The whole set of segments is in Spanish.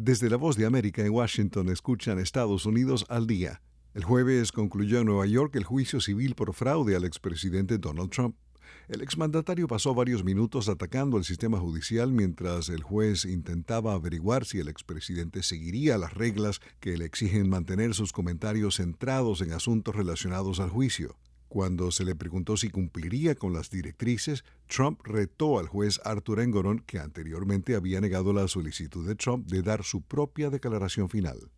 Desde la voz de América en Washington escuchan Estados Unidos al día. El jueves concluyó en Nueva York el juicio civil por fraude al expresidente Donald Trump. El exmandatario pasó varios minutos atacando el sistema judicial mientras el juez intentaba averiguar si el expresidente seguiría las reglas que le exigen mantener sus comentarios centrados en asuntos relacionados al juicio. Cuando se le preguntó si cumpliría con las directrices, Trump retó al juez Arthur Engoron, que anteriormente había negado la solicitud de Trump de dar su propia declaración final.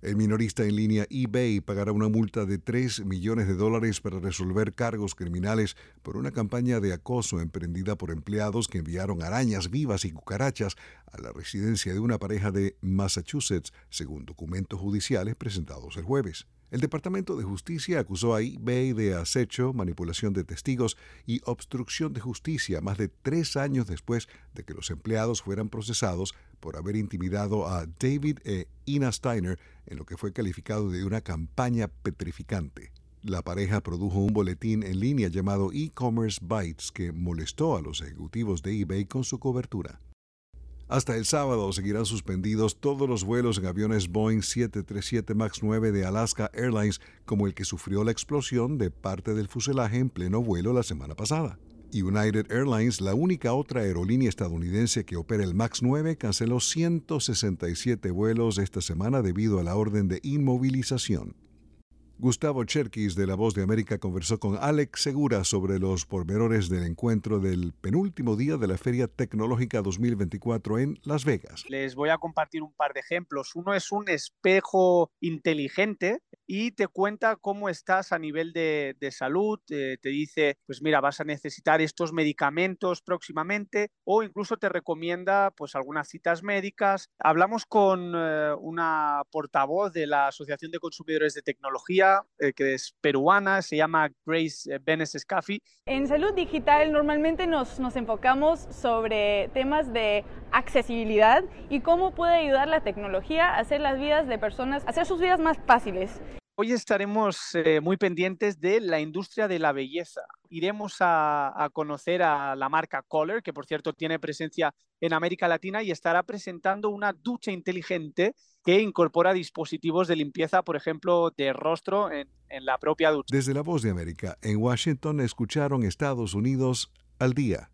El minorista en línea eBay pagará una multa de 3 millones de dólares para resolver cargos criminales por una campaña de acoso emprendida por empleados que enviaron arañas vivas y cucarachas a la residencia de una pareja de Massachusetts, según documentos judiciales presentados el jueves. El Departamento de Justicia acusó a eBay de acecho, manipulación de testigos y obstrucción de justicia más de tres años después de que los empleados fueran procesados por haber intimidado a David e Ina Steiner en lo que fue calificado de una campaña petrificante. La pareja produjo un boletín en línea llamado E-Commerce Bytes que molestó a los ejecutivos de eBay con su cobertura. Hasta el sábado seguirán suspendidos todos los vuelos en aviones Boeing 737 MAX 9 de Alaska Airlines, como el que sufrió la explosión de parte del fuselaje en pleno vuelo la semana pasada. United Airlines, la única otra aerolínea estadounidense que opera el MAX 9, canceló 167 vuelos esta semana debido a la orden de inmovilización. Gustavo Cherkis de La Voz de América conversó con Alex Segura sobre los pormenores del encuentro del penúltimo día de la Feria Tecnológica 2024 en Las Vegas. Les voy a compartir un par de ejemplos. Uno es un espejo inteligente y te cuenta cómo estás a nivel de, salud, te dice, pues mira, vas a necesitar estos medicamentos próximamente o incluso te recomienda pues algunas citas médicas. Hablamos con eh, una portavoz de la Asociación de Consumidores de Tecnología, eh, que es peruana, se llama Grace eh, Benes Scafi. En salud digital normalmente nos, nos enfocamos sobre temas de accesibilidad y cómo puede ayudar la tecnología a hacer las vidas de personas, hacer sus vidas más fáciles. Hoy estaremos eh, muy pendientes de la industria de la belleza. Iremos a, conocer a la marca Color, que por cierto tiene presencia en América Latina y estará presentando una ducha inteligente que incorpora dispositivos de limpieza, por ejemplo, de rostro en, en la propia ducha. Desde la voz de América, en Washington escucharon Estados Unidos al día.